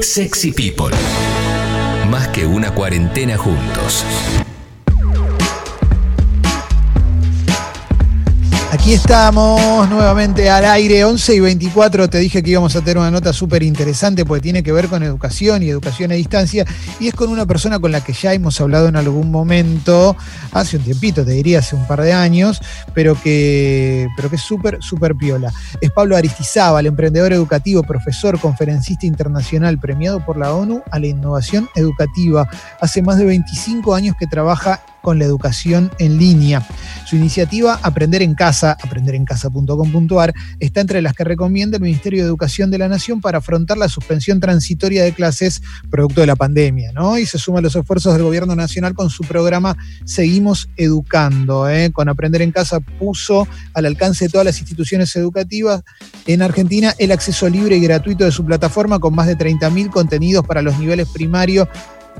Sexy People. Más que una cuarentena juntos. Aquí estamos nuevamente al aire, 11 y 24. Te dije que íbamos a tener una nota súper interesante porque tiene que ver con educación y educación a distancia. Y es con una persona con la que ya hemos hablado en algún momento, hace un tiempito, te diría hace un par de años, pero que, pero que es súper, súper piola. Es Pablo Aristizábal, emprendedor educativo, profesor, conferencista internacional, premiado por la ONU a la innovación educativa. Hace más de 25 años que trabaja con la educación en línea. Su iniciativa Aprender en Casa, aprenderencasa.com.ar, está entre las que recomienda el Ministerio de Educación de la Nación para afrontar la suspensión transitoria de clases producto de la pandemia, ¿no? Y se suma a los esfuerzos del Gobierno Nacional con su programa Seguimos Educando. ¿eh? Con Aprender en Casa puso al alcance de todas las instituciones educativas en Argentina el acceso libre y gratuito de su plataforma con más de 30.000 contenidos para los niveles primario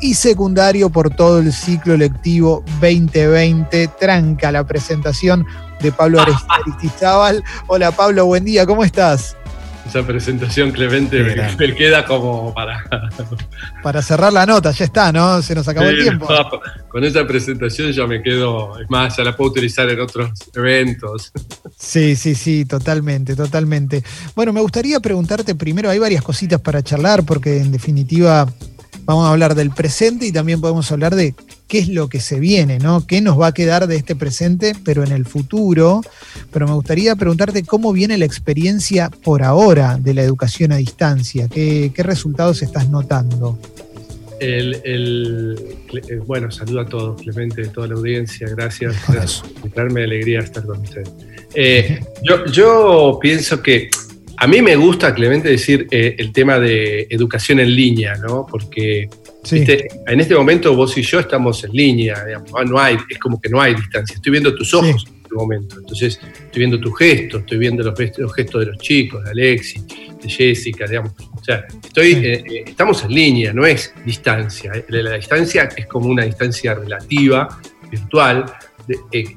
y secundario por todo el ciclo lectivo 2020. Tranca la presentación de Pablo Aristizábal. Hola Pablo, buen día, ¿cómo estás? Esa presentación, Clemente, me, queda como para... Para cerrar la nota, ya está, ¿no? Se nos acabó el tiempo. con esa presentación ya me quedo, es más, ya la puedo utilizar en otros eventos. Sí, sí, sí, totalmente, totalmente. Bueno, me gustaría preguntarte primero, hay varias cositas para charlar, porque en definitiva Vamos a hablar del presente y también podemos hablar de qué es lo que se viene, ¿no? ¿Qué nos va a quedar de este presente, pero en el futuro? Pero me gustaría preguntarte cómo viene la experiencia por ahora de la educación a distancia. ¿Qué, resultados estás notando? El, eh, bueno, saludo a todos, Clemente, a toda la audiencia. Gracias por invitarme. Alegría estar con ustedes. Eh, yo, yo pienso que a mí me gusta, Clemente, decir eh, el tema de educación en línea, ¿no? Porque en este momento vos y yo estamos en línea, digamos, no hay, es como que no hay distancia. Estoy viendo tus ojos en este momento, entonces estoy viendo tus gestos, estoy viendo los, gestos de los chicos, de Alexis, de Jessica, digamos. O sea, estoy, eh, eh, estamos en línea, no es distancia. La, distancia es como una distancia relativa, virtual.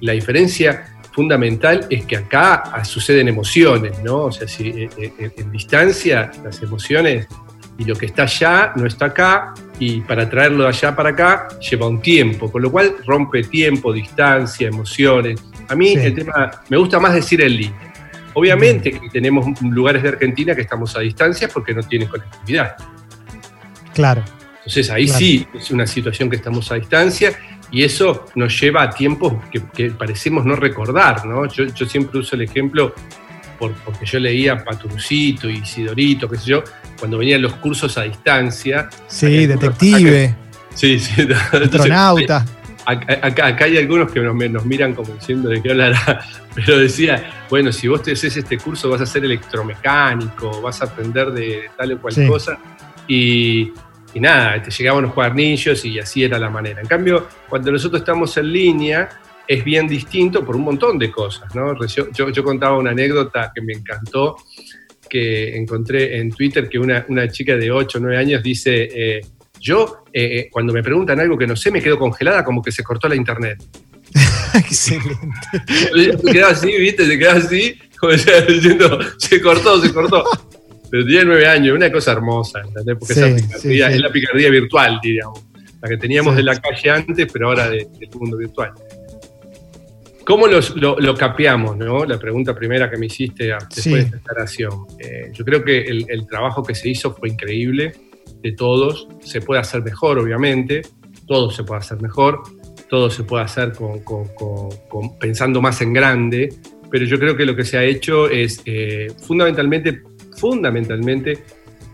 la diferencia fundamental es que acá suceden emociones, ¿no? O sea, si eh, eh, en, distancia las emociones y lo que está allá no está acá y para traerlo de allá para acá lleva un tiempo, con lo cual rompe tiempo, distancia, emociones. A mí el tema, me gusta más decir en línea. Obviamente que tenemos lugares de Argentina que estamos a distancia porque no tienen conectividad. Claro. Entonces ahí sí es una situación que estamos a distancia y eso nos lleva a tiempos que, parecemos no recordar, ¿no? Yo, siempre uso el ejemplo porque yo leía Paturucito y Sidorito, qué sé yo, cuando venían los cursos a distancia. Sí, detective. sí, sí. Astronauta. Acá, hay algunos que nos, miran como diciendo de qué hablará, pero decía, bueno, si vos te haces este curso vas a ser electromecánico, vas a aprender de tal o cual cosa. Y, y nada, te llegaban los cuadernillos y así era la manera. En cambio, cuando nosotros estamos en línea, es bien distinto por un montón de cosas. ¿no? Yo, contaba una anécdota que me encantó, que encontré en Twitter, que una, chica de 8 o 9 años dice, eh, yo eh, eh, cuando me preguntan algo que no sé, me quedo congelada como que se cortó la internet. Excelente. Se quedaba así, ¿viste? Se quedaba así, como diciendo, se cortó, se cortó. Pero tiene nueve años, una cosa hermosa, ¿entendés? Porque es la picardía virtual, diríamos. La que teníamos de la calle antes, pero ahora del mundo virtual. ¿Cómo lo, capeamos? ¿no? La pregunta primera que me hiciste después de esta declaración. Eh, yo creo que el, trabajo que se hizo fue increíble, de todos. Se puede hacer mejor, obviamente. Todo se puede hacer mejor. Todo se puede hacer pensando más en grande. Pero yo creo que lo que se ha hecho es eh, fundamentalmente fundamentalmente,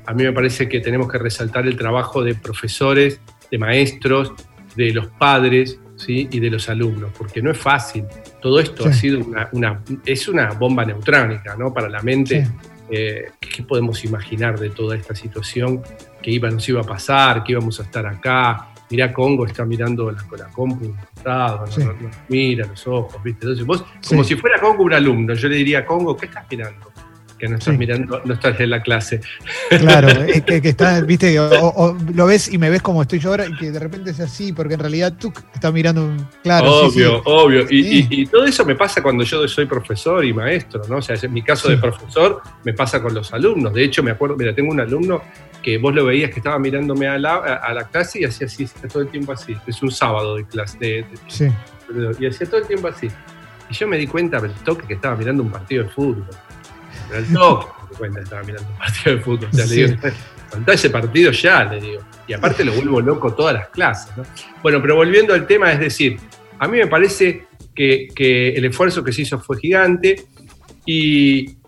a mí me parece que tenemos que resaltar el trabajo de profesores, de maestros, de los padres ¿sí? y de los alumnos, porque no es fácil. Todo esto ha sido una, es una bomba neutrónica ¿no? para la mente. Eh, ¿Qué podemos imaginar de toda esta situación? Que iba, nos iba a pasar, que íbamos a estar acá. Mirá, Congo está mirando la, la compu mira los ojos, ¿viste? Entonces vos, como si fuera Congo un alumno, yo le diría, Congo, ¿qué estás mirando? Que no estás mirando, no estás en la clase. Claro, es que, estás, viste, o, lo ves y me ves como estoy yo ahora y que de repente es así, porque en realidad tú estás mirando un. Claro, obvio, obvio. Y, todo eso me pasa cuando yo soy profesor y maestro, ¿no? O sea, en mi caso de profesor me pasa con los alumnos. De hecho, me acuerdo, mira, tengo un alumno que vos lo veías que estaba mirándome a la, a la clase y hacía así, todo el tiempo así. Es un sábado de clase. De, sí. Y hacía todo el tiempo así. Y yo me di cuenta del toque que estaba mirando un partido de fútbol el toque, me cuenta, estaba mirando un partido de fútbol. O sea, le digo, faltá ese partido ya, le digo. Y aparte lo vuelvo loco todas las clases. ¿no? Bueno, pero volviendo al tema, es decir, a mí me parece que, el esfuerzo que se hizo fue gigante y,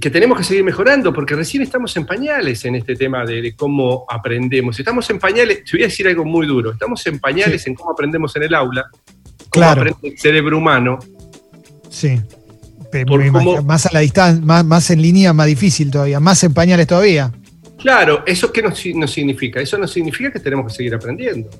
que tenemos que seguir mejorando, porque recién estamos en pañales en este tema de, cómo aprendemos. Estamos en pañales, te voy a decir algo muy duro, estamos en pañales en cómo aprendemos en el aula, cómo claro. aprende el cerebro humano. Sí más a la distancia, más, en línea, más difícil todavía, más en pañales todavía. Claro, ¿eso qué nos, significa? Eso nos significa que tenemos que seguir aprendiendo.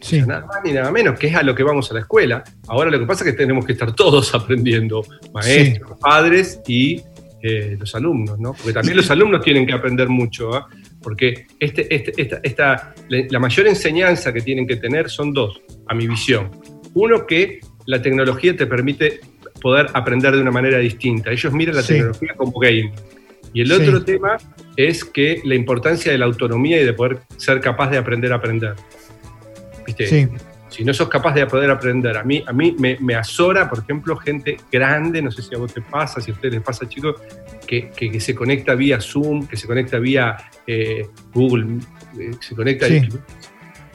Sí. nada más ni nada menos, que es a lo que vamos a la escuela. Ahora lo que pasa es que tenemos que estar todos aprendiendo, maestros, padres y eh, los alumnos, ¿no? Porque también los alumnos tienen que aprender mucho, ¿ah? porque este, este, esta, la mayor enseñanza que tienen que tener son dos, a mi visión. Uno, que la tecnología te permite poder aprender de una manera distinta. Ellos miran la tecnología como game. Y el otro tema es que la importancia de la autonomía y de poder ser capaz de aprender a aprender. ¿Viste? Si no sos capaz de poder aprender, a mí, a mí me, azora, por ejemplo, gente grande, no sé si a vos te pasa, si a ustedes les pasa, chicos, que, que, se conecta vía Zoom, que se conecta vía eh, Google, eh, se conecta ¿qué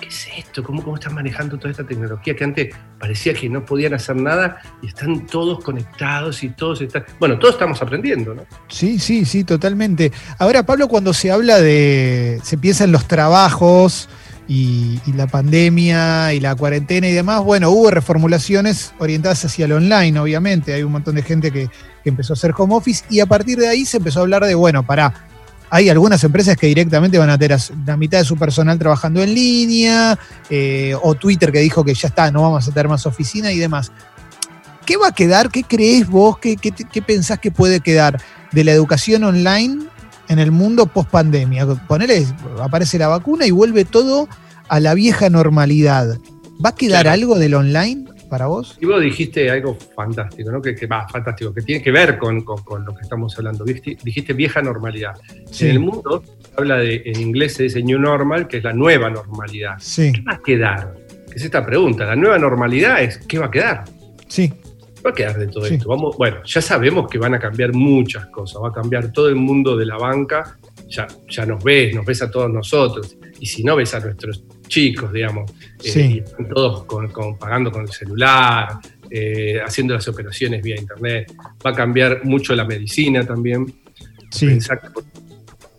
es esto? ¿Cómo, ¿Cómo están manejando toda esta tecnología que antes parecía que no podían hacer nada y están todos conectados y todos están... Bueno, todos estamos aprendiendo, ¿no? Sí, sí, sí, totalmente. Ahora, Pablo, cuando se habla de... se piensa en los trabajos y, la pandemia y la cuarentena y demás, bueno, hubo reformulaciones orientadas hacia el online, obviamente. Hay un montón de gente que, que empezó a hacer home office y a partir de ahí se empezó a hablar de, bueno, para hay algunas empresas que directamente van a tener la mitad de su personal trabajando en línea, eh, o Twitter que dijo que ya está, no vamos a tener más oficina y demás. ¿Qué va a quedar? ¿Qué crees vos? ¿Qué, pensás que puede quedar de la educación online en el mundo post pandemia? Ponele, aparece la vacuna y vuelve todo a la vieja normalidad. ¿Va a quedar algo del online? Para vos? Y vos dijiste algo fantástico, ¿no? Que, va, fantástico, que tiene que ver con, lo que estamos hablando. Dijiste, vieja normalidad. En el mundo habla de, en inglés se dice new normal, que es la nueva normalidad. ¿Qué va a quedar? ¿Qué es esta pregunta. La nueva normalidad es, ¿qué va a quedar? Sí. ¿Qué va a quedar de todo esto? Vamos, bueno, ya sabemos que van a cambiar muchas cosas. Va a cambiar todo el mundo de la banca. Ya, ya nos ves, nos ves a todos nosotros. Y si no ves a nuestros chicos, digamos. Eh, están todos pagando con el celular, eh, haciendo las operaciones vía internet. Va a cambiar mucho la medicina también. Sí.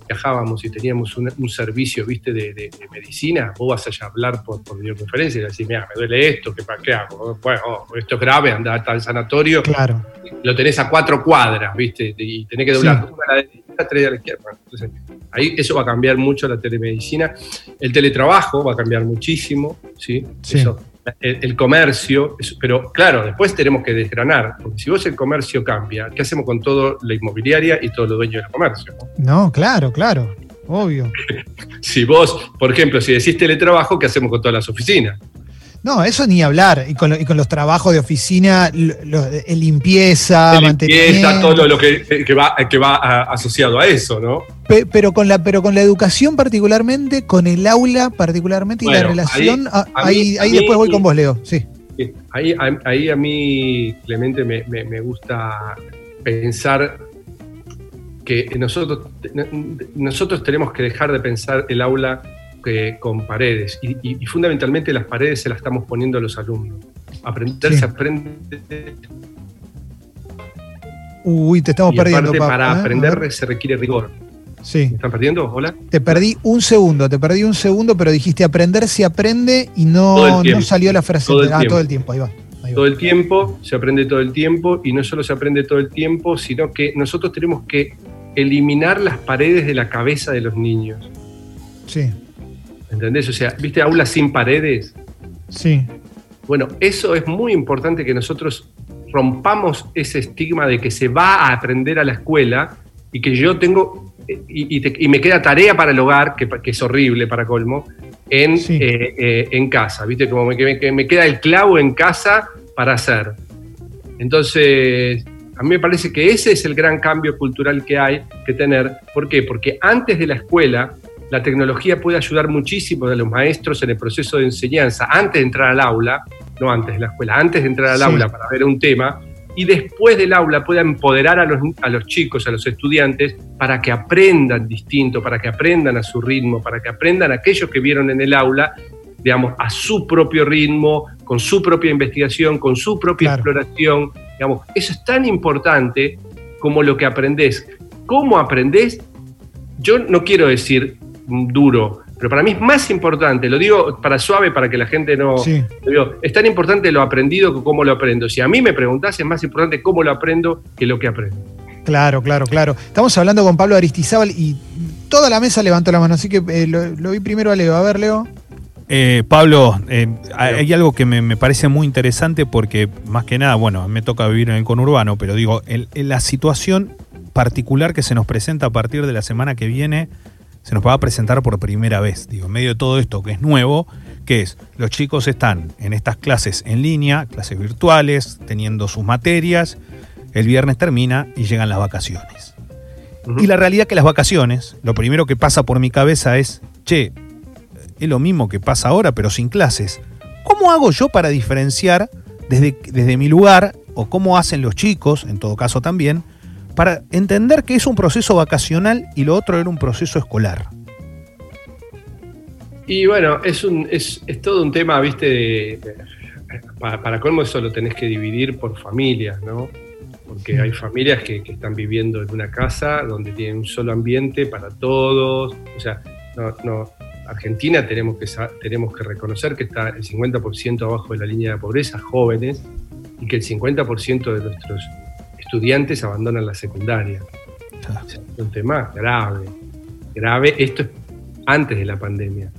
viajábamos y teníamos un, servicio, viste, de, medicina, vos vas a hablar por, videoconferencia y decís, mira, me duele esto, ¿qué, ¿qué hago? Bueno, oh, esto es grave, anda al sanatorio. Claro. Lo tenés a cuatro cuadras, viste, y tenés que doblar una a la derecha, tres a la izquierda. Entonces, ahí eso va a cambiar mucho la telemedicina. El teletrabajo va a cambiar muchísimo, ¿sí? el, comercio, pero claro, después tenemos que desgranar, porque si vos el comercio cambia, ¿qué hacemos con toda la inmobiliaria y todos los dueños del comercio? No, claro, claro, obvio. si vos, por ejemplo, si decís teletrabajo, ¿qué hacemos con todas las oficinas? No, eso ni hablar. Y con, los trabajos de oficina, limpieza, limpieza, todo lo, que, va, que va asociado a eso, ¿no? pero, con la, pero con la educación particularmente, con el aula particularmente y la relación, ah, ahí, después voy con vos, Leo. Sí. Ahí, ahí a mí, Clemente, me, me gusta pensar que nosotros, nosotros tenemos que dejar de pensar el aula con paredes y, fundamentalmente las paredes se las estamos poniendo a los alumnos. Aprender se aprende. Uy, te estamos perdiendo. para ¿eh? aprender se requiere rigor. Sí. ¿Me están perdiendo? Hola. Te perdí un segundo, te perdí un segundo, pero dijiste aprender se aprende y no, no salió la frase. Todo el, ah, todo el tiempo, ahí va. Todo el tiempo, se aprende todo el tiempo y no solo se aprende todo el tiempo, sino que nosotros tenemos que eliminar las paredes de la cabeza de los niños. Sí. ¿Entendés? O sea, ¿viste aulas sin paredes? Sí. Bueno, eso es muy importante que nosotros rompamos ese estigma de que se va a aprender a la escuela y que yo tengo, y, me queda tarea para el hogar, que, es horrible para colmo, en, eh, eh, en casa, ¿viste? Como me, me queda el clavo en casa para hacer. Entonces, a mí me parece que ese es el gran cambio cultural que hay que tener. ¿Por qué? Porque antes de la escuela, la tecnología puede ayudar muchísimo a los maestros en el proceso de enseñanza, antes de entrar al aula, no antes de la escuela, antes de entrar al aula para ver un tema, y después del aula pueda empoderar a los, a los chicos, a los estudiantes, para que aprendan distinto, para que aprendan a su ritmo, para que aprendan aquellos que vieron en el aula, digamos, a su propio ritmo, con su propia investigación, con su propia exploración, Digamos, eso es tan importante como lo que aprendés. ¿Cómo aprendés? Yo no quiero decir duro, pero para mí es más importante, lo digo para suave, para que la gente no... es tan importante lo aprendido que cómo lo aprendo. Si a mí me preguntás, es más importante cómo lo aprendo que lo que aprendo. Claro, claro, claro. Estamos hablando con Pablo Aristizábal y toda la mesa levantó la mano, así que eh, lo, lo, vi primero a Leo. A ver, Leo. Eh, Pablo, eh, hay algo que me, parece muy interesante porque más que nada, bueno, me toca vivir en el conurbano, pero digo, la situación particular que se nos presenta a partir de la semana que viene, se nos va a presentar por primera vez, digo, en medio de todo esto que es nuevo, que es, los chicos están en estas clases en línea, clases virtuales, teniendo sus materias, el viernes termina y llegan las vacaciones. Y la realidad que las vacaciones, lo primero que pasa por mi cabeza es, che, es lo mismo que pasa ahora, pero sin clases. ¿Cómo hago yo para diferenciar desde, desde mi lugar, o cómo hacen los chicos, en todo caso también, para entender que es un proceso vacacional y lo otro era un proceso escolar? Y bueno, es, un, es, todo un tema, viste, para, para, colmo eso lo tenés que dividir por familias, ¿no? Porque hay familias que, que, están viviendo en una casa donde tienen un solo ambiente para todos, o sea, no, no, Argentina tenemos que, tenemos que reconocer que está el 50% abajo de la línea de pobreza, jóvenes, y que el 50% de nuestros estudiantes abandonan la secundaria. Es un tema grave, grave. Esto es antes de la pandemia.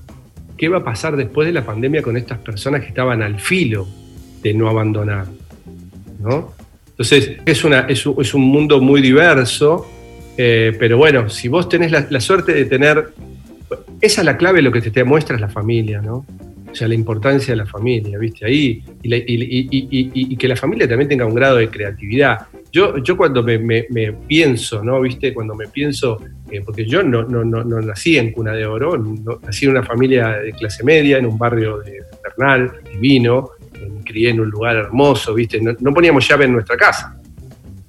¿Qué va a pasar después de la pandemia con estas personas que estaban al filo de no abandonar? ¿no? Entonces, es, una, es, un, mundo muy diverso, eh, pero bueno, si vos tenés la, la suerte de tener esa es la clave, lo que te, muestra es la familia, ¿no? O sea, la importancia de la familia, ¿viste? Ahí, y, que la familia también tenga un grado de creatividad. Yo, yo cuando me, pienso, ¿no? ¿Viste? Cuando me pienso, eh, porque yo no, no, no, nací en Cuna de Oro, nací en una familia de clase media, en un barrio de Bernal, divino, me crié en un lugar hermoso, ¿viste? No, poníamos llave en nuestra casa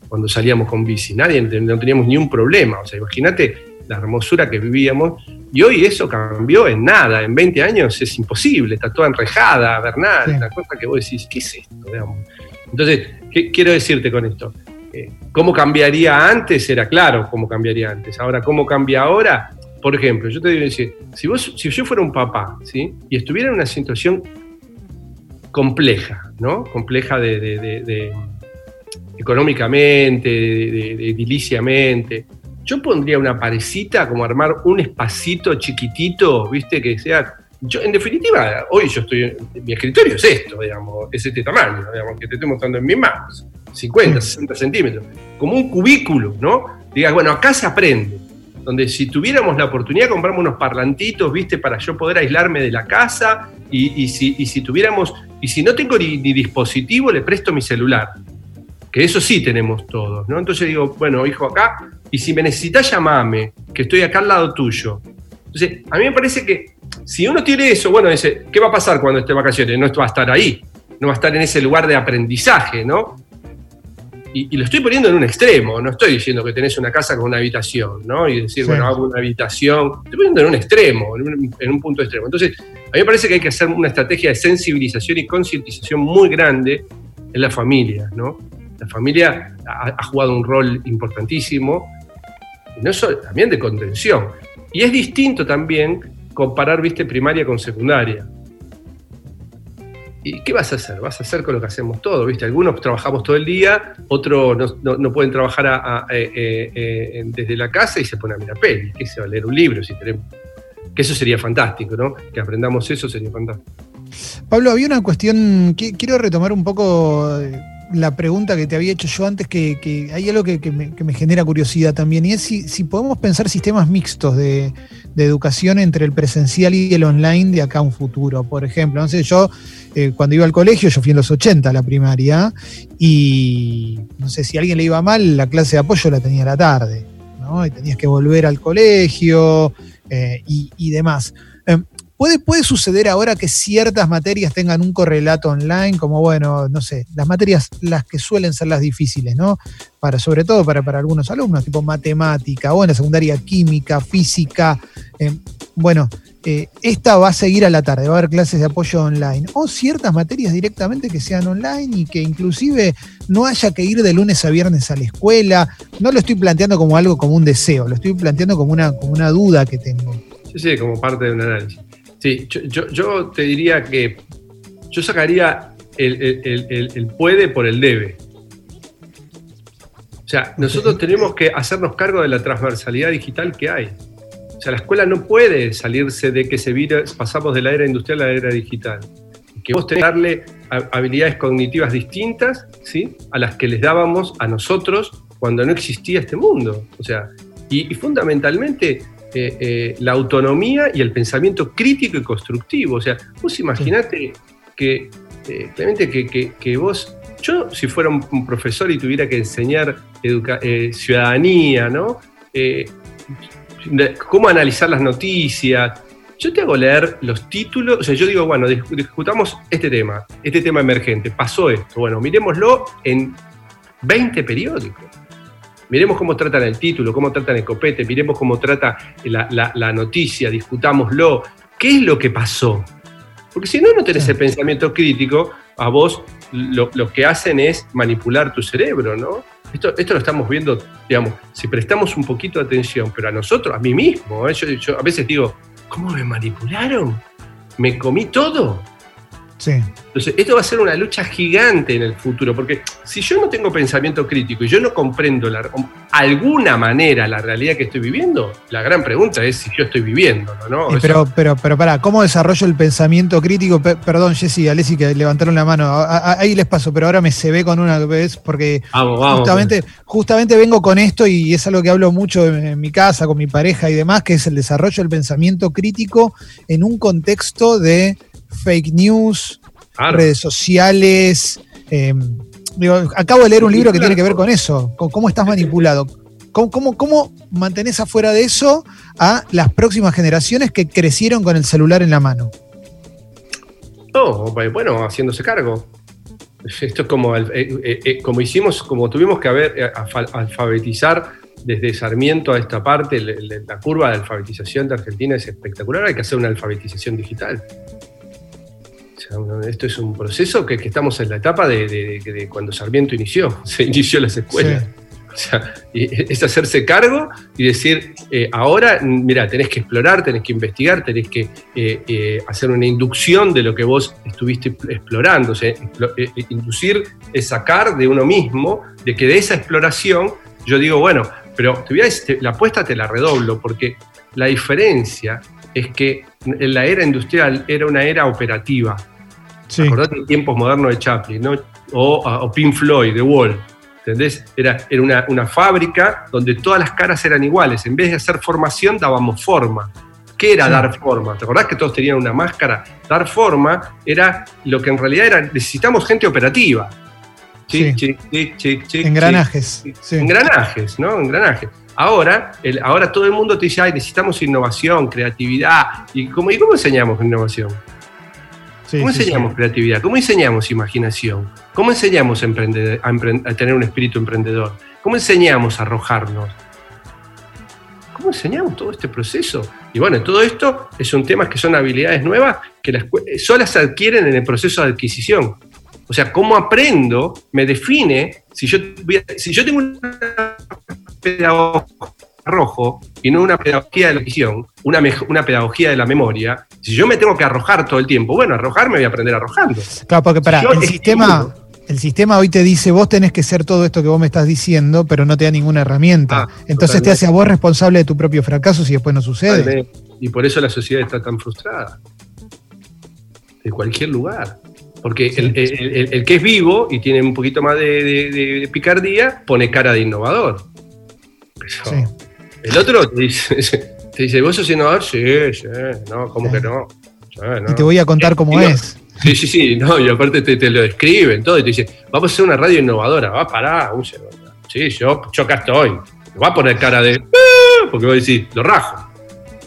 cuando salíamos con bici, nadie, no teníamos ni un problema. O sea, imagínate la hermosura que vivíamos. Y hoy eso cambió en nada, en 20 años es imposible, está toda enrejada, Bernal, una cosa que vos decís, ¿qué es esto? Entonces, ¿qué quiero decirte con esto? Eh, ¿Cómo cambiaría antes? Era claro cómo cambiaría antes. Ahora, ¿cómo cambia ahora? Por ejemplo, yo te digo si, vos, si yo fuera un papá ¿sí? y estuviera en una situación compleja, ¿no? Compleja de, económicamente, de, ediliciamente, yo pondría una parecita, como armar un espacito chiquitito, ¿viste? Que sea. Yo, en definitiva, hoy yo estoy. Mi escritorio es esto, digamos, es este tamaño, digamos, que te estoy mostrando en mis manos. 50, 60 centímetros. Como un cubículo, ¿no? Digas, bueno, acá se aprende. Donde si tuviéramos la oportunidad, compramos unos parlantitos, ¿viste? Para yo poder aislarme de la casa. Y, si, si, tuviéramos. Y si no tengo ni dispositivo, le presto mi celular que eso sí tenemos todos, ¿no? Entonces digo, bueno, hijo, acá, y si me necesitas, llamame, que estoy acá al lado tuyo. Entonces, a mí me parece que si uno tiene eso, bueno, dice, ¿qué va a pasar cuando esté de vacaciones? No va a estar ahí, no va a estar en ese lugar de aprendizaje, ¿no? Y, lo estoy poniendo en un extremo, no estoy diciendo que tenés una casa con una habitación, ¿no? Y decir, bueno, hago una habitación, estoy poniendo en un extremo, en un, en un punto extremo. Entonces, a mí me parece que hay que hacer una estrategia de sensibilización y concientización muy grande en la familia, ¿no? La familia ha, jugado un rol importantísimo, y no solo, también de contención. Y es distinto también comparar, viste, primaria con secundaria. ¿Y qué vas a hacer? Vas a hacer con lo que hacemos todos, ¿viste? Algunos trabajamos todo el día, otros no, pueden trabajar eh, eh, eh, desde la casa y se ponen a mirar peli. ¿Qué se va a leer un libro si tenemos? Que eso sería fantástico, ¿no? Que aprendamos eso sería fantástico. Pablo, había una cuestión, quiero retomar un poco la pregunta que te había hecho yo antes, que, hay algo que, me, genera curiosidad también, y es si, podemos pensar sistemas mixtos de, educación entre el presencial y el online de acá a un futuro. Por ejemplo, no yo eh, cuando iba al colegio, yo fui en los 80 a la primaria, y no sé, si a alguien le iba mal, la clase de apoyo la tenía a la tarde, ¿no? Y tenías que volver al colegio eh, y, demás. Puede, suceder ahora que ciertas materias tengan un correlato online, como bueno, no sé, las materias las que suelen ser las difíciles, ¿no? Para, sobre todo para, para algunos alumnos, tipo matemática, o en la secundaria química, física. Eh, bueno, eh, esta va a seguir a la tarde, va a haber clases de apoyo online. O ciertas materias directamente que sean online y que inclusive no haya que ir de lunes a viernes a la escuela. No lo estoy planteando como algo, como un deseo, lo estoy planteando como una, como una duda que tengo. Sí, sí, como parte de un análisis. Sí, yo, te diría que yo sacaría el, puede por el debe. O sea, nosotros tenemos que hacernos cargo de la transversalidad digital que hay. O sea, la escuela no puede salirse de que se vira, pasamos de la era industrial a la era digital. Que vos tenés que darle habilidades cognitivas distintas ¿sí? a las que les dábamos a nosotros cuando no existía este mundo. O sea, y fundamentalmente eh, eh, la autonomía y el pensamiento crítico y constructivo. O sea, vos imaginate que, eh, Clemente, que, vos, yo si fuera un, profesor y tuviera que enseñar ciudadanía, ¿no? cómo analizar las noticias, yo te hago leer los títulos, o sea, yo digo, bueno, discutamos este tema, este tema emergente, pasó esto, bueno, miremoslo en 20 periódicos. Miremos cómo tratan el título, cómo tratan el copete, miremos cómo trata la, noticia, discutámoslo. ¿Qué es lo que pasó? Porque si no, no tenés el pensamiento crítico, a vos lo, que hacen es manipular tu cerebro, ¿no? Esto, esto lo estamos viendo, digamos, si prestamos un poquito de atención, pero a nosotros, a mí mismo, ¿eh? yo a veces digo, ¿cómo me manipularon? ¿Me comí todo? Entonces, esto va a ser una lucha gigante en el futuro, porque si yo no tengo pensamiento crítico y yo no comprendo la, alguna manera la realidad que estoy viviendo, la gran pregunta es si yo estoy viviendo, ¿no? pero, pero, pero para, ¿cómo desarrollo el pensamiento crítico? perdón, Jessy, Alessi, que levantaron la mano. ahí les paso, pero ahora me se ve con una vez, porque justamente, justamente vengo con esto y es algo que hablo mucho en mi casa, con mi pareja y demás, que es el desarrollo del pensamiento crítico en un contexto de fake news, redes sociales. Em, acabo de leer un libro que tiene que ver con eso, con cómo estás manipulado. ¿Cómo, cómo, cómo mantenés afuera de eso a las próximas generaciones que crecieron con el celular en la mano? No, bueno, haciéndose cargo. Esto es como, eh, eh, eh, como hicimos, como tuvimos que haber, alfabetizar desde Sarmiento a esta parte, la curva de alfabetización de Argentina es espectacular, hay que hacer una alfabetización digital esto es un proceso que, estamos en la etapa de, cuando Sarmiento inició, se inició las escuelas. O sea, es hacerse cargo y decir, eh, ahora, mira, tenés que explorar, tenés que investigar, tenés que eh, eh, hacer una inducción de lo que vos estuviste explorando. O sea, inducir es sacar de uno mismo, de que de esa exploración, yo digo, bueno, pero te voy a la apuesta te la redoblo, porque la diferencia es que en la era industrial era una era operativa. Sí. Acordate de tiempos modernos de Chaplin, ¿no? O, Pink Floyd, The Wall. ¿Entendés? Era, era una, fábrica donde todas las caras eran iguales. En vez de hacer formación, dábamos forma. ¿Qué era dar forma? ¿Te acordás que todos tenían una máscara? Dar forma era lo que en realidad era, necesitamos gente operativa. Sí, Engranajes. Engranajes, ¿no? Engranajes. Ahora, el, ahora todo el mundo te dice, ay, necesitamos innovación, creatividad. ¿Y cómo, ¿y cómo enseñamos innovación? ¿Cómo enseñamos creatividad? ¿Cómo enseñamos imaginación? ¿Cómo enseñamos a, a, tener un espíritu emprendedor? ¿Cómo enseñamos a arrojarnos? ¿Cómo enseñamos todo este proceso? Y bueno, todo esto son temas que son habilidades nuevas que las solas se adquieren en el proceso de adquisición. O sea, cómo aprendo me define si yo, si yo tengo una pedagogía rojo y no una pedagogía de la visión, una, una pedagogía de la memoria, si yo me tengo que arrojar todo el tiempo, bueno, arrojarme voy a aprender arrojando. Claro, porque para, el sistema, el sistema hoy te dice, vos tenés que ser todo esto que vos me estás diciendo, pero no te da ninguna herramienta. Ah, Entonces te hace a vos responsable de tu propio fracaso si después no sucede. Y por eso la sociedad está tan frustrada. De cualquier lugar. Porque el, que es vivo y tiene un poquito más de, picardía pone cara de innovador. El otro te dice, ¿vos sos innovador? Sí, sí, no, ¿cómo que no? Y te voy a contar cómo es. Sí, sí, sí, no, y aparte te, lo describen todo y te dicen, vamos a hacer una radio innovadora, va a parar un segundo. Sí, yo, yo acá estoy. Va a poner cara de, ah", porque voy a decir, lo rajo.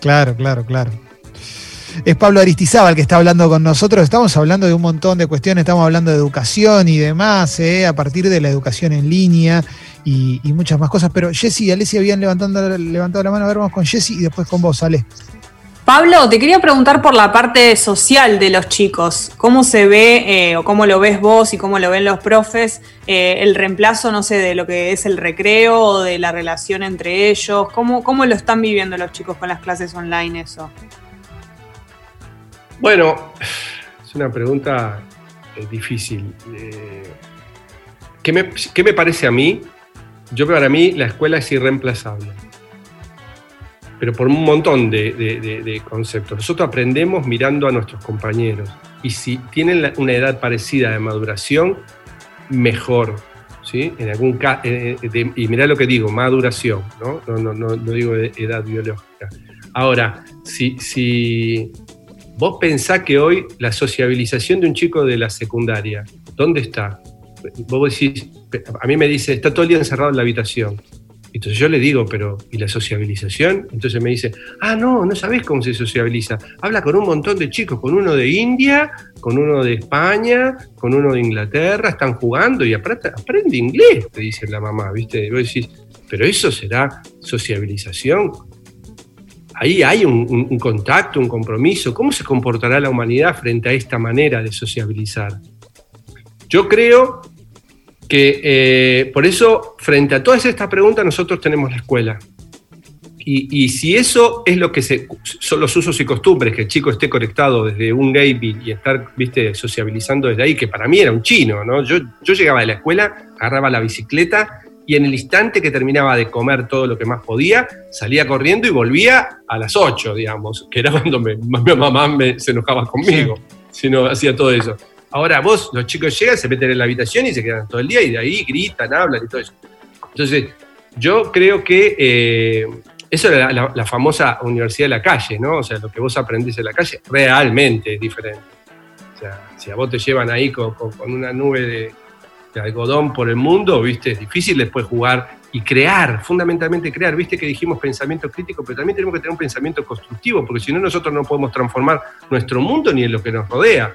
Claro, claro, claro. Es Pablo Aristizábal que está hablando con nosotros. Estamos hablando de un montón de cuestiones, estamos hablando de educación y demás, ¿eh? a partir de la educación en línea y, muchas más cosas. Pero Jessy y Alessia habían levantado, levantado la mano. A ver, vamos con Jessy y después con vos, Ale. Pablo, te quería preguntar por la parte social de los chicos. ¿Cómo se ve eh, o cómo lo ves vos y cómo lo ven los profes eh, el reemplazo, no sé, de lo que es el recreo o de la relación entre ellos? ¿Cómo, ¿Cómo lo están viviendo los chicos con las clases online eso? Bueno, es una pregunta eh, difícil. ¿qué, me, ¿Qué me parece a mí? Yo para mí la escuela es irreemplazable pero por un montón de, conceptos. Nosotros aprendemos mirando a nuestros compañeros y si tienen una edad parecida de maduración, mejor. ¿sí? En algún eh, y mirá lo que digo, maduración, ¿no? No, no, no, digo edad biológica. Ahora, si, si vos pensás que hoy la sociabilización de un chico de la secundaria, ¿dónde está? Vos decís, a mí me dice, está todo el día encerrado en la habitación. Entonces yo le digo, pero ¿y la sociabilización? Entonces me dice, ah, no, no sabés cómo se sociabiliza. Habla con un montón de chicos, con uno de India, con uno de España, con uno de Inglaterra, están jugando y aprende, inglés, te dice la mamá, ¿viste? Y vos decís, pero eso será sociabilización. Ahí hay un, un contacto, un compromiso. ¿Cómo se comportará la humanidad frente a esta manera de sociabilizar? Yo creo que eh, por eso, frente a todas estas preguntas, nosotros tenemos la escuela. Y, si eso es lo que son los usos y costumbres, que el chico esté conectado desde un gaming y estar, viste, sociabilizando desde ahí, que para mí era un chino, ¿no? Yo, yo llegaba de la escuela, agarraba la bicicleta y en el instante que terminaba de comer todo lo que más podía, salía corriendo y volvía a las 8, digamos, que era cuando mi mamá me, se enojaba conmigo, si no hacía todo eso. Ahora vos, los chicos llegan, se meten en la habitación y se quedan todo el día y de ahí gritan, hablan y todo eso. Entonces, yo creo que eh, eso es la, famosa universidad de la calle, ¿no? O sea, lo que vos aprendés en la calle realmente es diferente. O sea, si a vos te llevan ahí con, una nube de, algodón por el mundo, ¿viste? Es difícil después jugar y crear, fundamentalmente crear. Viste que dijimos pensamiento crítico, pero también tenemos que tener un pensamiento constructivo, porque si no nosotros no podemos transformar nuestro mundo ni en lo que nos rodea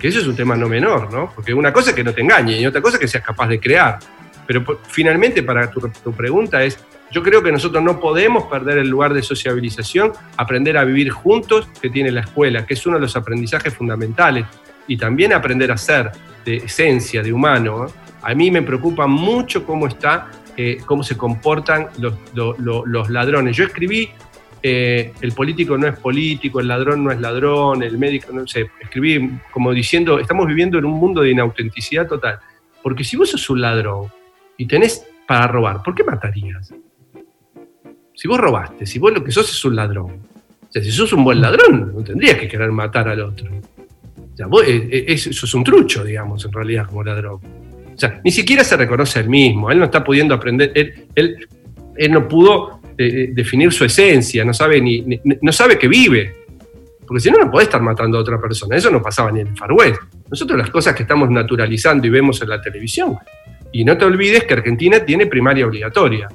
que eso es un tema no menor, ¿no? Porque una cosa es que no te engañe y otra cosa es que seas capaz de crear. Pero finalmente, para tu, pregunta es, yo creo que nosotros no podemos perder el lugar de sociabilización, aprender a vivir juntos que tiene la escuela, que es uno de los aprendizajes fundamentales, y también aprender a ser de esencia, de humano. A mí me preocupa mucho cómo está, eh, cómo se comportan los, los ladrones. Yo escribí eh, el político no es político, el ladrón no es ladrón, el médico no sé, escribí como diciendo, estamos viviendo en un mundo de inautenticidad total. Porque si vos sos un ladrón y tenés para robar, ¿por qué matarías? Si vos robaste, si vos lo que sos es un ladrón, o sea, si sos un buen ladrón, no tendrías que querer matar al otro. Eh, eh, eso es un trucho, digamos, en realidad, como ladrón. O sea, ni siquiera se reconoce él mismo, él no está pudiendo aprender, él, él, él no pudo eh, definir su esencia, no sabe, ni, no sabe que vive. Porque si no, no puede estar matando a otra persona. Eso no pasaba ni en el Far West. Nosotros las cosas que estamos naturalizando y vemos en la televisión. Y no te olvides que Argentina tiene primaria obligatoria.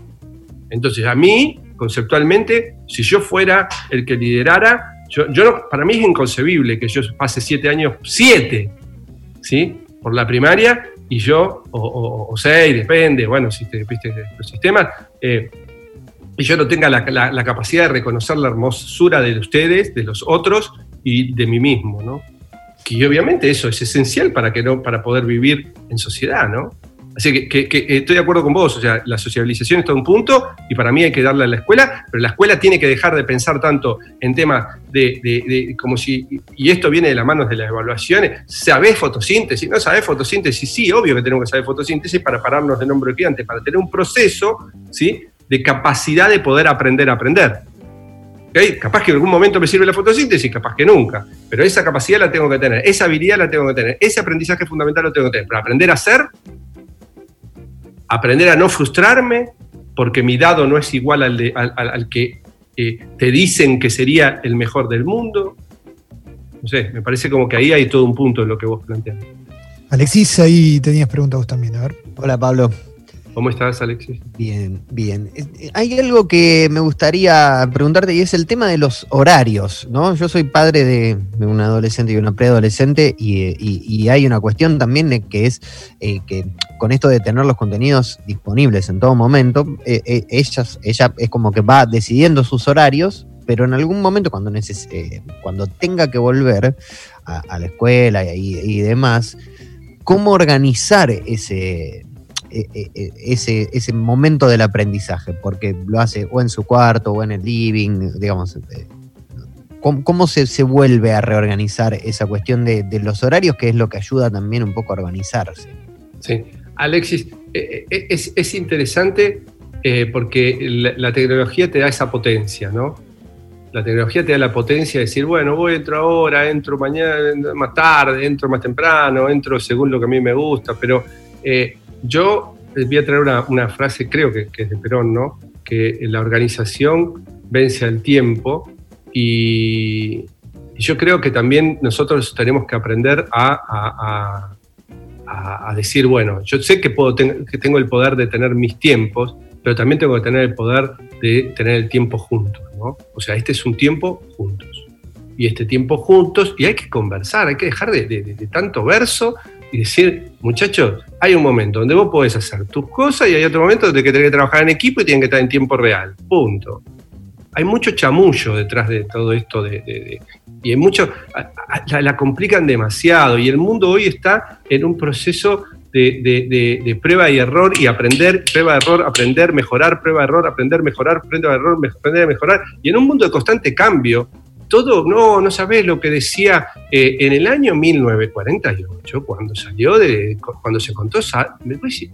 Entonces, a mí, conceptualmente, si yo fuera el que liderara, yo, yo para mí es inconcebible que yo pase siete años, siete, ¿sí? Por la primaria y yo, o, seis, depende, bueno, si te viste los sistemas, eh, y yo no tenga la, capacidad de reconocer la hermosura de ustedes, de los otros y de mí mismo, ¿no? Que obviamente eso es esencial para, que no, para poder vivir en sociedad, ¿no? Así que, estoy de acuerdo con vos, o sea, la socialización está a un punto y para mí hay que darle a la escuela, pero la escuela tiene que dejar de pensar tanto en temas de, como si, y esto viene de las manos de las evaluaciones, ¿sabés fotosíntesis? ¿No sabés fotosíntesis? Sí, obvio que tenemos que saber fotosíntesis para pararnos de nombre cliente, para tener un proceso, ¿sí? de capacidad de poder aprender a aprender. Capaz que en algún momento me sirve la fotosíntesis, capaz que nunca, pero esa capacidad la tengo que tener, esa habilidad la tengo que tener, ese aprendizaje fundamental lo tengo que tener, para aprender a hacer, aprender a no frustrarme, porque mi dado no es igual al, que eh, te dicen que sería el mejor del mundo. No sé, me parece como que ahí hay todo un punto en lo que vos planteas. Alexis, ahí tenías preguntas vos también, a ver. Hola Pablo. ¿Cómo estás, Alexis? Bien, bien. Eh, hay algo que me gustaría preguntarte y es el tema de los horarios, ¿no? Yo soy padre de, un adolescente y una preadolescente y, hay una cuestión también que es eh, que con esto de tener los contenidos disponibles en todo momento, eh, ella es como que va decidiendo sus horarios, pero en algún momento cuando, cuando tenga que volver a, la escuela y demás, ¿cómo organizar ese ese, ese momento del aprendizaje, porque lo hace o en su cuarto o en el living, digamos. Eh, ¿Cómo, se, vuelve a reorganizar esa cuestión de, los horarios, que es lo que ayuda también un poco a organizarse? Sí, Alexis, eh, eh, es, interesante porque la, tecnología te da esa potencia, ¿no? La tecnología te da la potencia de decir, bueno, voy, entro ahora, entro mañana, más tarde, entro más temprano, entro según lo que a mí me gusta, pero yo voy a traer una, frase, creo que, es de Perón, ¿no? Que la organización vence al tiempo y, yo creo que también nosotros tenemos que aprender a, decir, bueno, yo sé que, que tengo el poder de tener mis tiempos, pero también tengo que tener el poder de tener el tiempo juntos, ¿no? O sea, este es un tiempo juntos. Y este tiempo juntos, y hay que conversar, hay que dejar de tanto verso y decir, muchachos, hay un momento donde vos podés hacer tus cosas y hay otro momento donde tenés que trabajar en equipo y tienen que estar en tiempo real. Punto. Hay mucho chamullo detrás de todo esto de, y hay mucho, la, complican demasiado y el mundo hoy está en un proceso de, prueba y error y aprender, prueba, error, aprender, mejorar, prueba, error, aprender, mejorar, prueba, error, aprender, mejorar. Y en un mundo de constante cambio, todo, no, no sabés lo que decía eh, en el año 1948, cuando salió de, cuando se contó, me decir,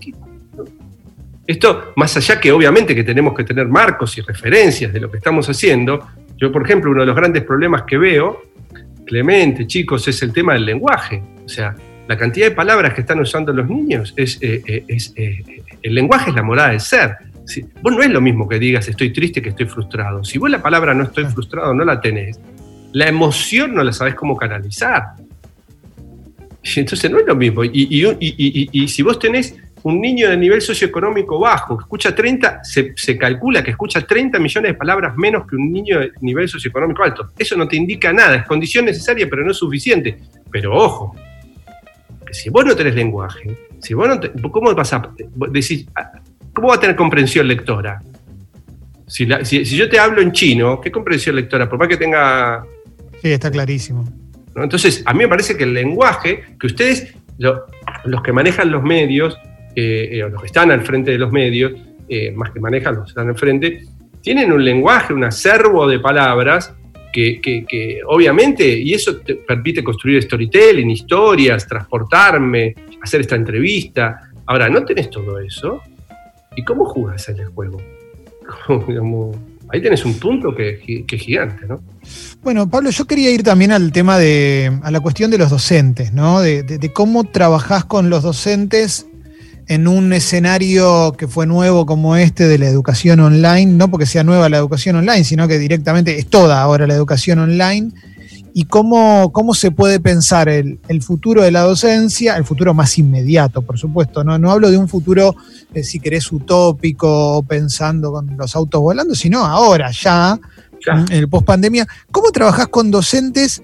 esto, más allá que obviamente que tenemos que tener marcos y referencias de lo que estamos haciendo, yo por ejemplo, uno de los grandes problemas que veo, Clemente, chicos, es el tema del lenguaje. O sea, la cantidad de palabras que están usando los niños es, eh, eh, el lenguaje es la morada del ser. Vos no es lo mismo que digas estoy triste que estoy frustrado. Si vos la palabra no estoy frustrado no la tenés, la emoción no la sabes cómo canalizar. Entonces no es lo mismo. Y, si vos tenés un niño de nivel socioeconómico bajo, que escucha 30, se, calcula que escucha 30 millones de palabras menos que un niño de nivel socioeconómico alto. Eso no te indica nada, es condición necesaria, pero no es suficiente. Pero ojo, que si vos no tenés lenguaje, si vos no ¿cómo vas a decir, cómo va a tener comprensión lectora? Si, si, yo te hablo en chino, ¿qué comprensión lectora? Por más que tenga Sí, está clarísimo. Entonces, a mí me parece que el lenguaje, que ustedes, los que manejan los medios, eh, eh, o los que están al frente de los medios, eh, más que manejan los que están al frente, tienen un lenguaje, un acervo de palabras que, obviamente, y eso te permite construir storytelling, historias, transportarme, hacer esta entrevista. Ahora, no tenés todo eso. ¿Y cómo jugás en el juego? ahí tenés un punto que, es gigante, ¿no? Bueno, Pablo, yo quería ir también al tema de, a la cuestión de los docentes, ¿no? De, cómo trabajás con los docentes en un escenario que fue nuevo como este de la educación online, no porque sea nueva la educación online, sino que directamente es toda ahora la educación online, y cómo, cómo se puede pensar el, futuro de la docencia, el futuro más inmediato, por supuesto, no, no hablo de un futuro, eh, si querés, utópico, pensando con los autos volando, sino ahora, ya, en el post pandemia. ¿Cómo trabajás con docentes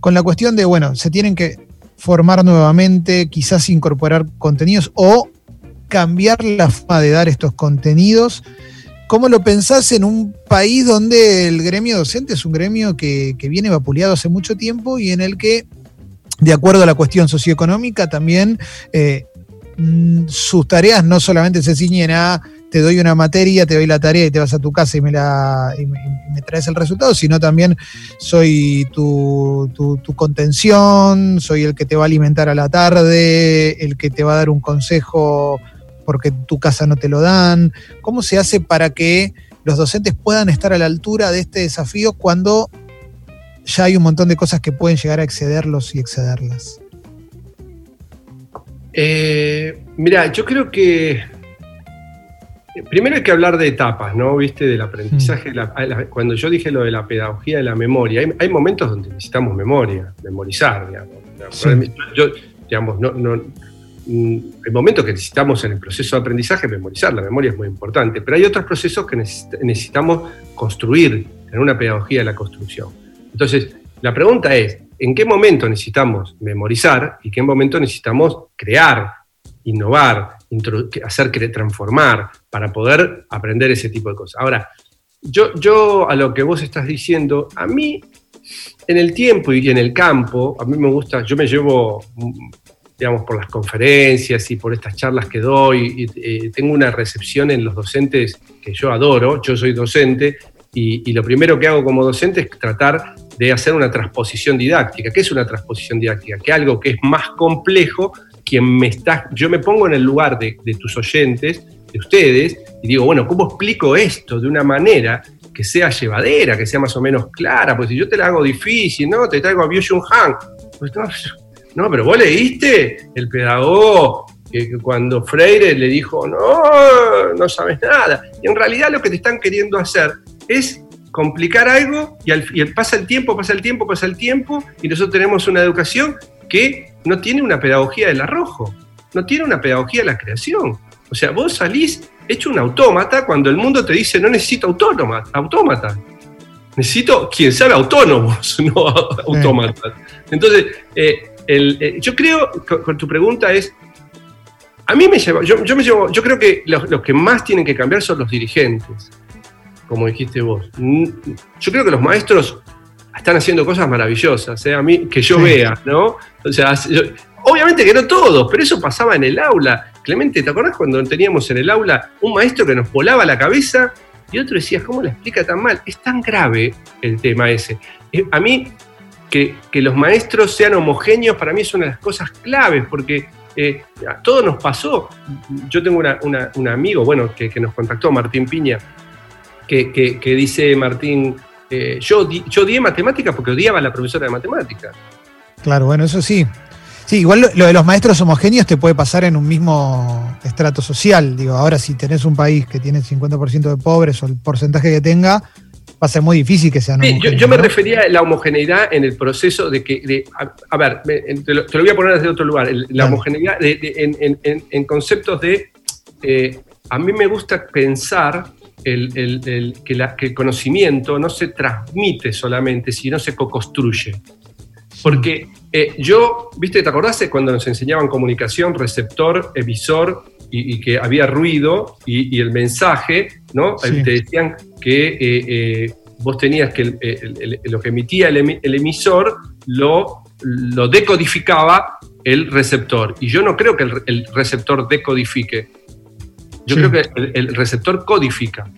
con la cuestión de, bueno, se tienen que formar nuevamente, quizás incorporar contenidos o cambiar la forma de dar estos contenidos? ¿Cómo lo pensás en un país donde el gremio docente es un gremio que, viene vapuleado hace mucho tiempo y en el que, de acuerdo a la cuestión socioeconómica, también eh, mm, sus tareas no solamente se ciñen a te doy una materia, te doy la tarea y te vas a tu casa y me, la, me, traes el resultado, sino también soy tu, tu, contención, soy el que te va a alimentar a la tarde, el que te va a dar un consejo porque tu casa no te lo dan. ¿Cómo se hace para que los docentes puedan estar a la altura de este desafío cuando ya hay un montón de cosas que pueden llegar a excederlos y excederlas? Eh, mira, yo creo que primero hay que hablar de etapas, ¿no? Viste, del aprendizaje. Mm. cuando yo dije lo de la pedagogía de la memoria, hay, momentos donde necesitamos memoria, memorizar, digamos. Yo, digamos, no, no, hay momentos que necesitamos en el proceso de aprendizaje memorizar, la memoria es muy importante, pero hay otros procesos que necesitamos construir, en una pedagogía de la construcción. Entonces, la pregunta es, ¿en qué momento necesitamos memorizar y qué momento necesitamos crear, innovar, hacer transformar para poder aprender ese tipo de cosas? Ahora, yo, yo a lo que vos estás diciendo, a mí en el tiempo y en el campo, a mí me gusta, yo me llevo, digamos, por las conferencias y por estas charlas que doy, y, eh, tengo una recepción en los docentes que yo adoro, yo soy docente, y, lo primero que hago como docente es tratar de hacer una transposición didáctica. ¿Qué es una transposición didáctica? Que algo que es más complejo, quien me está, yo me pongo en el lugar de, tus oyentes, de ustedes, y digo, bueno, ¿cómo explico esto de una manera que sea llevadera, que sea más o menos clara? Pues si yo te la hago difícil, ¿no? Te traigo a Byung Han. Pues no, pero vos leíste el pedagogo que, cuando Freire le dijo, no, no sabes nada. Y en realidad lo que te están queriendo hacer es complicar algo y, al, pasa el tiempo, pasa el tiempo, pasa el tiempo y nosotros tenemos una educación que no tiene una pedagogía del arrojo, no tiene una pedagogía de la creación. O sea, vos salís hecho un autómata cuando el mundo te dice no necesito autónoma, autómata. Necesito quien sabe autónomos, no autómatas. Entonces, eh, eh, yo creo, con, tu pregunta es, a mí me lleva, yo, me llevo, yo creo que los que más tienen que cambiar son los dirigentes como dijiste vos. Yo creo que los maestros están haciendo cosas maravillosas, ¿eh? a mí que yo vea, ¿no? O sea, obviamente que no todos, pero eso pasaba en el aula. Clemente, ¿te acordás cuando teníamos en el aula un maestro que nos volaba la cabeza y otro decía, ¿cómo le explica tan mal? Es tan grave el tema ese. Eh, a mí, que, los maestros sean homogéneos, para mí es una de las cosas claves, porque eh, a todos nos pasó. Yo tengo un amigo, bueno, que, nos contactó, Martín Piña, que, dice Martín, eh, yo, yo odié matemáticas porque odiaba a la profesora de matemáticas. Claro, bueno, eso sí. Sí, igual lo, de los maestros homogéneos te puede pasar en un mismo estrato social. Digo, ahora si tenés un país que tiene 50% de pobres o el porcentaje que tenga, va a ser muy difícil que sean sí, yo, me refería a la homogeneidad en el proceso de que, a, ver, te lo, voy a poner desde otro lugar, la homogeneidad en, conceptos de, eh, a mí me gusta pensar el, que, el conocimiento no se transmite solamente, sino se co-construye. Porque eh, yo, viste, ¿te acordás cuando nos enseñaban comunicación, receptor, emisor, y, que había ruido y, el mensaje, ¿no? Te decían que eh, eh, vos tenías que lo que emitía el, emisor lo, lo decodificaba el receptor. Y yo no creo que el receptor decodifique yo creo que el, receptor codifica.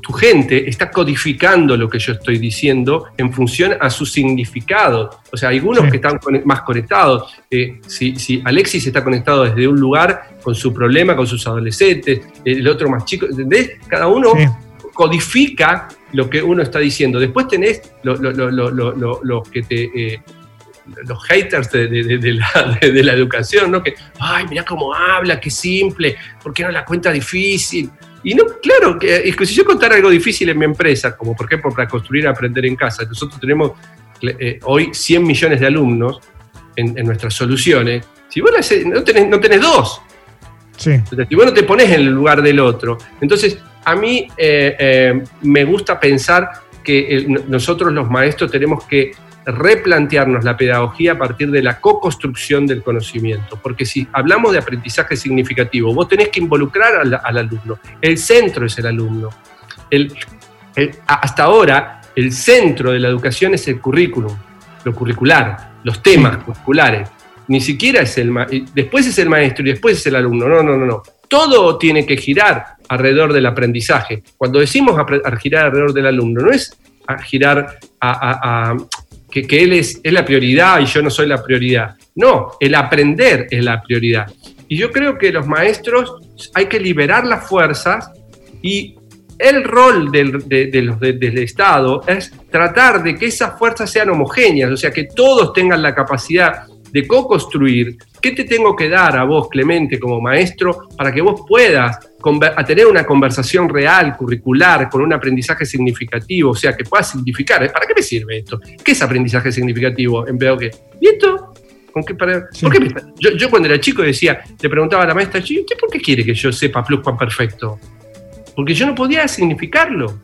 Tu, gente está codificando lo que yo estoy diciendo en función a su significado. O sea, algunos que están más conectados. Eh, si, Alexis está conectado desde un lugar con su problema, con sus adolescentes, el otro más chico, ¿entendés? Cada uno codifica lo que uno está diciendo. Después tenés los que te... Eh, los haters de, la, educación, ¿no? Que, ay, mira cómo habla, qué simple, ¿por qué no la cuenta difícil? Y no, claro, que, es que si yo contara algo difícil en mi empresa, como por ejemplo para construir aprender en casa, nosotros tenemos eh, hoy 100 millones de alumnos en, nuestras soluciones, si vos no, tenés, no tenés dos, sí. si vos no te pones en el lugar del otro, entonces a mí eh, eh, me gusta pensar que nosotros los maestros tenemos que replantearnos la pedagogía a partir de la co-construcción del conocimiento. Porque si hablamos de aprendizaje significativo, vos tenés que involucrar al, alumno. El centro es el alumno. hasta ahora, el centro de la educación es el currículum, lo curricular, los temas curriculares. Ni siquiera es el después es el maestro y después es el alumno. No, no, no, no. Todo tiene que girar alrededor del aprendizaje. Cuando decimos girar alrededor del alumno, no es girar a, que, él es, es, la prioridad y yo no soy la prioridad. No, el aprender es la prioridad. Y yo creo que los maestros hay que liberar las fuerzas y el rol del, de, del Estado es tratar de que esas fuerzas sean homogéneas, o sea, que todos tengan la capacidad de co-construir. ¿Qué te tengo que dar a vos, Clemente, como maestro, para que vos puedas a tener una conversación real, curricular, con un aprendizaje significativo, o sea, que pueda significar, ¿para qué me sirve esto? ¿Qué es aprendizaje significativo? En vez de que, ¿y esto? ¿Con qué para, ¿por qué yo, yo, cuando era chico decía, le preguntaba a la maestra, ¿usted por qué quiere que yo sepa perfecto? porque yo no podía significarlo.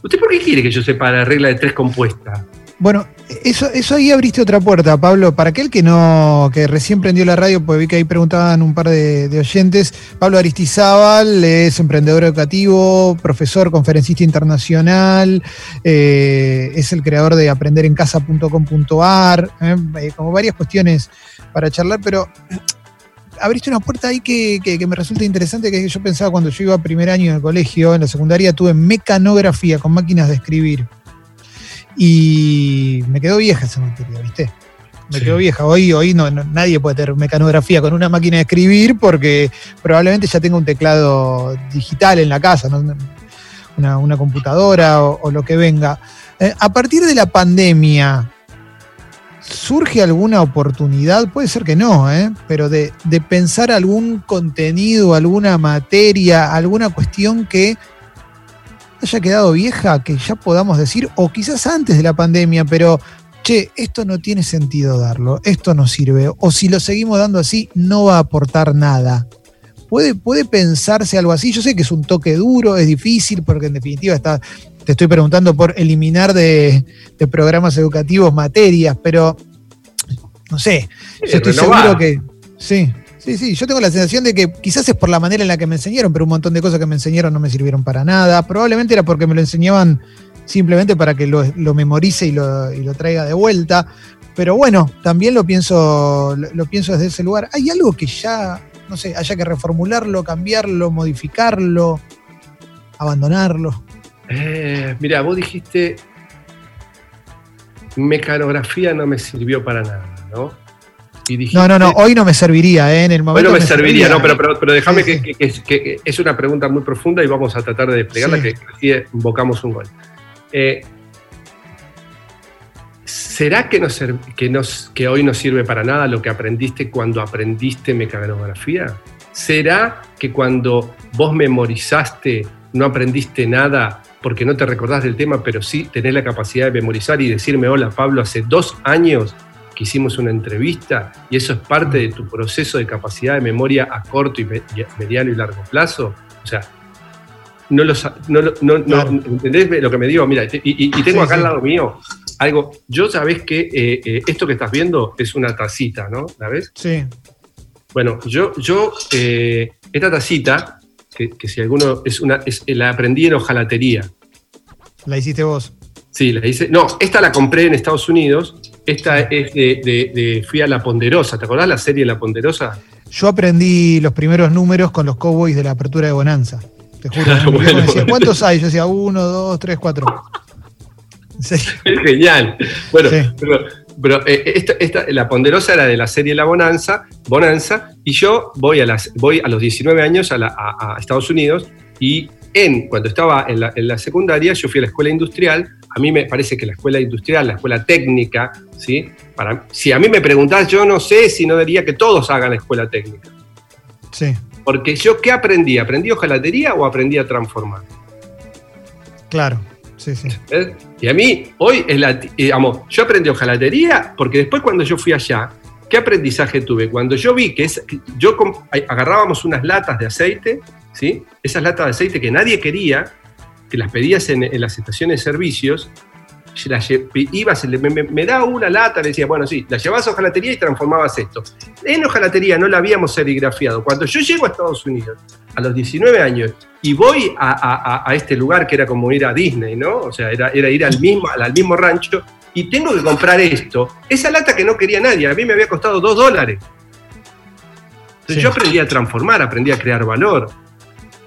¿Usted por qué quiere que yo sepa la regla de tres compuestas? Bueno, eso, eso ahí abriste otra puerta, Pablo. Para aquel que no, que recién prendió la radio, pues vi que ahí preguntaban un par de, oyentes. Pablo Aristizábal es emprendedor educativo, profesor, conferencista internacional, eh, es el creador de aprenderencasa.com.ar, eh, eh, como varias cuestiones para charlar, pero abriste una puerta ahí que, me resulta interesante, que yo pensaba cuando yo iba a primer año en el colegio, en la secundaria, tuve mecanografía con máquinas de escribir. Y me quedó vieja esa materia, ¿viste? Me quedó vieja. Hoy, hoy no, nadie puede tener mecanografía con una máquina de escribir porque probablemente ya tenga un teclado digital en la casa, una, computadora o, lo que venga. Eh, a partir de la pandemia, ¿Surge alguna oportunidad? Puede ser que no, ¿eh? pero de, pensar algún contenido, alguna materia, alguna cuestión que haya quedado vieja, que ya podamos decir, o quizás antes de la pandemia, pero, che, esto no tiene sentido darlo, esto no sirve, o si lo seguimos dando así, no va a aportar nada. ¿Puede, puede pensarse algo así? Yo sé que es un toque duro, es difícil, porque en definitiva está, te estoy preguntando por eliminar de, programas educativos materias, pero no sé, yo estoy seguro que sí. Sí, sí, yo tengo la sensación de que quizás es por la manera en la que me enseñaron, pero un montón de cosas que me enseñaron no me sirvieron para nada. Probablemente era porque me lo enseñaban simplemente para que lo, memorice y lo, traiga de vuelta. Pero bueno, también lo pienso, lo pienso desde ese lugar. ¿Hay algo que ya, no sé, haya que reformularlo, cambiarlo, modificarlo, abandonarlo? Eh, mira, vos dijiste, mecanografía no me sirvió para nada, ¿no? No, no, no, hoy no me serviría, ¿eh? en el momento. Hoy no me, serviría, no, pero, pero, déjame que, es una pregunta muy profunda y vamos a tratar de desplegarla, que así invocamos un gol. Eh, ¿Será que, que, nos, que hoy no sirve para nada lo que aprendiste cuando aprendiste mecanografía? ¿Será que cuando vos memorizaste no aprendiste nada porque no te recordás del tema, pero sí tenés la capacidad de memorizar y decirme, hola Pablo, hace dos años que hicimos una entrevista y eso es parte de tu proceso de capacidad de memoria a corto y mediano y largo plazo. O sea, no lo, ¿entendés lo que me digo? Mira, y, tengo acá al lado mío algo, yo sabés que eh, eh, esto que estás viendo es una tacita, ¿no? ¿La ves? Sí. Bueno, yo, yo eh, esta tacita que, si alguno es una, la aprendí en hojalatería. ¿La hiciste vos? Sí, la hice. No, esta la compré en Estados Unidos. Esta es de, de, fui a La Ponderosa. ¿Te acordás la serie La Ponderosa? Yo aprendí los primeros números con los Cowboys de la apertura de Bonanza. Te juro. ¿Cuántos hay? Yo decía, uno, dos, tres, cuatro. Es genial. Bueno, pero pero eh, esta, la ponderosa era de la serie La Bonanza, Bonanza, y yo voy a, las, voy a los 19 años a, Estados Unidos y en, cuando estaba en la, secundaria, yo fui a la escuela industrial. A mí me parece que la escuela industrial, la escuela técnica, ¿sí? Para, si a mí me preguntás, yo no sé si no diría que todos hagan la escuela técnica. Sí. Porque yo, ¿qué aprendí? ¿Aprendí hojalatería o aprendí a transformar? Claro. ¿Eh? Y a mí, hoy es la. Digamos, yo aprendí hojalatería porque después, cuando yo fui allá, ¿qué aprendizaje tuve? Cuando yo vi que, es, yo agarrábamos unas latas de aceite, ¿sí? Esas latas de aceite que nadie quería, que las pedías en, en las estaciones de servicios, la ibas, me, me, da una lata, le decía, bueno, sí, la llevabas a hojalatería y transformabas esto. En hojalatería no la habíamos serigrafiado. Cuando yo llego a Estados Unidos a los 19 años y voy a, este lugar que era como ir a Disney, ¿no? O sea, era, era ir al mismo, al mismo rancho y tengo que comprar esto. Esa lata que no quería nadie, a mí me había costado dos dólares. Entonces yo aprendí a transformar, aprendí a crear valor.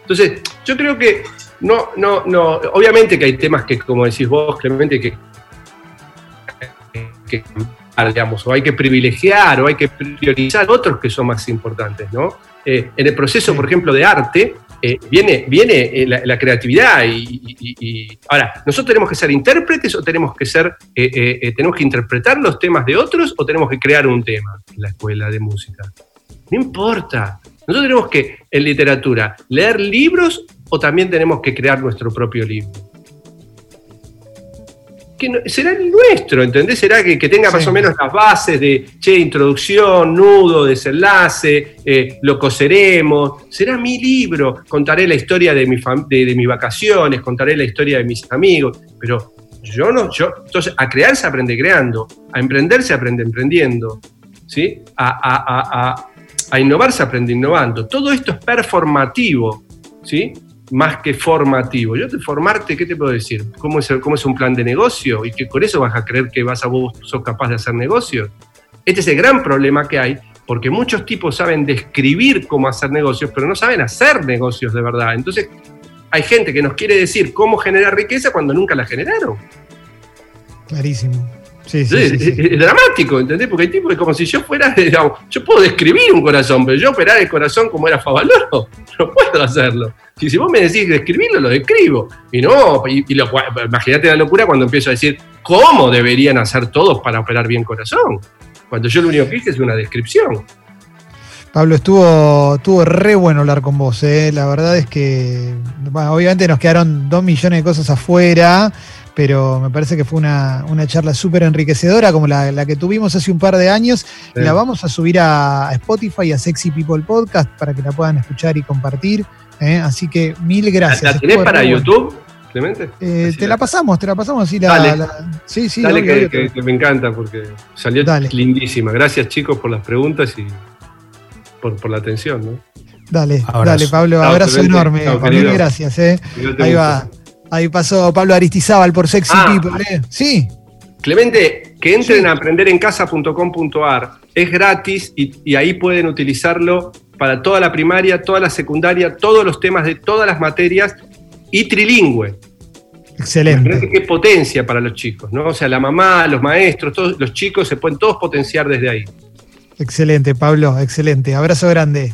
Entonces, yo creo que no, no, no. Obviamente que hay temas que, como decís vos, Clemente, que, que digamos, o hay que privilegiar, o hay que priorizar otros que son más importantes, ¿no? Eh, en el proceso, por ejemplo, de arte, eh, viene, viene eh, la, creatividad y, ahora, nosotros tenemos que ser intérpretes o tenemos que ser, eh, tenemos que interpretar los temas de otros o tenemos que crear un tema en la escuela de música. No importa. Nosotros tenemos que, en literatura, leer libros o también tenemos que crear nuestro propio libro que será el nuestro, ¿entendés? Será que, tenga más o menos las bases de, che, introducción, nudo, desenlace, eh, lo coseremos. Será mi libro, contaré la historia de, mi de, mis vacaciones, contaré la historia de mis amigos, pero yo no, yo, entonces, a crear se aprende creando, a emprender se aprende emprendiendo, ¿sí? A, a innovar se aprende innovando. Todo esto es performativo, ¿sí? Más que formativo. Yo te formarte, ¿qué te puedo decir? ¿Cómo es, cómo es un plan de negocio? Y que con eso vas a creer que vas a vos sos capaz de hacer negocios. Este es el gran problema que hay, porque muchos tipos saben describir cómo hacer negocios, pero no saben hacer negocios de verdad. Entonces, hay gente que nos quiere decir cómo generar riqueza cuando nunca la generaron. Clarísimo. Sí, sí, es, dramático, ¿entendés? Porque hay tipos que como si yo fuera, digamos, yo puedo describir un corazón, pero yo operar el corazón como era Favaloro, no puedo hacerlo. Y si vos me decís describirlo, lo describo. Y no, y, imagínate la locura cuando empiezo a decir cómo deberían hacer todos para operar bien corazón. Cuando yo lo único que hice es una descripción. Pablo, estuvo, estuvo re bueno hablar con vos. ¿eh? La verdad es que, obviamente nos quedaron dos millones de cosas afuera pero me parece que fue una, charla súper enriquecedora como la, que tuvimos hace un par de años. La vamos a subir a, Spotify, a Sexy People Podcast, para que la puedan escuchar y compartir. ¿eh? Así que mil gracias. ¿La, tenés para YouTube? Clemente? Eh, te la pasamos, te la pasamos así la, sí, sí, dale que, me encanta porque salió lindísima. Gracias chicos por las preguntas y por, la atención, ¿no? Dale, dale Pablo, abrazo enorme. Mil gracias, eh. Ahí va. Ahí pasó Pablo Aristizábal por Sexy ah. People. ¿eh? Sí. Clemente, que entren a aprenderencasa.com.ar. Es gratis y, ahí pueden utilizarlo para toda la primaria, toda la secundaria, todos los temas de todas las materias y trilingüe. Excelente. Qué potencia para los chicos, ¿no? O sea, la mamá, los maestros, todos los chicos se pueden todos potenciar desde ahí. Excelente, Pablo, excelente. Abrazo grande.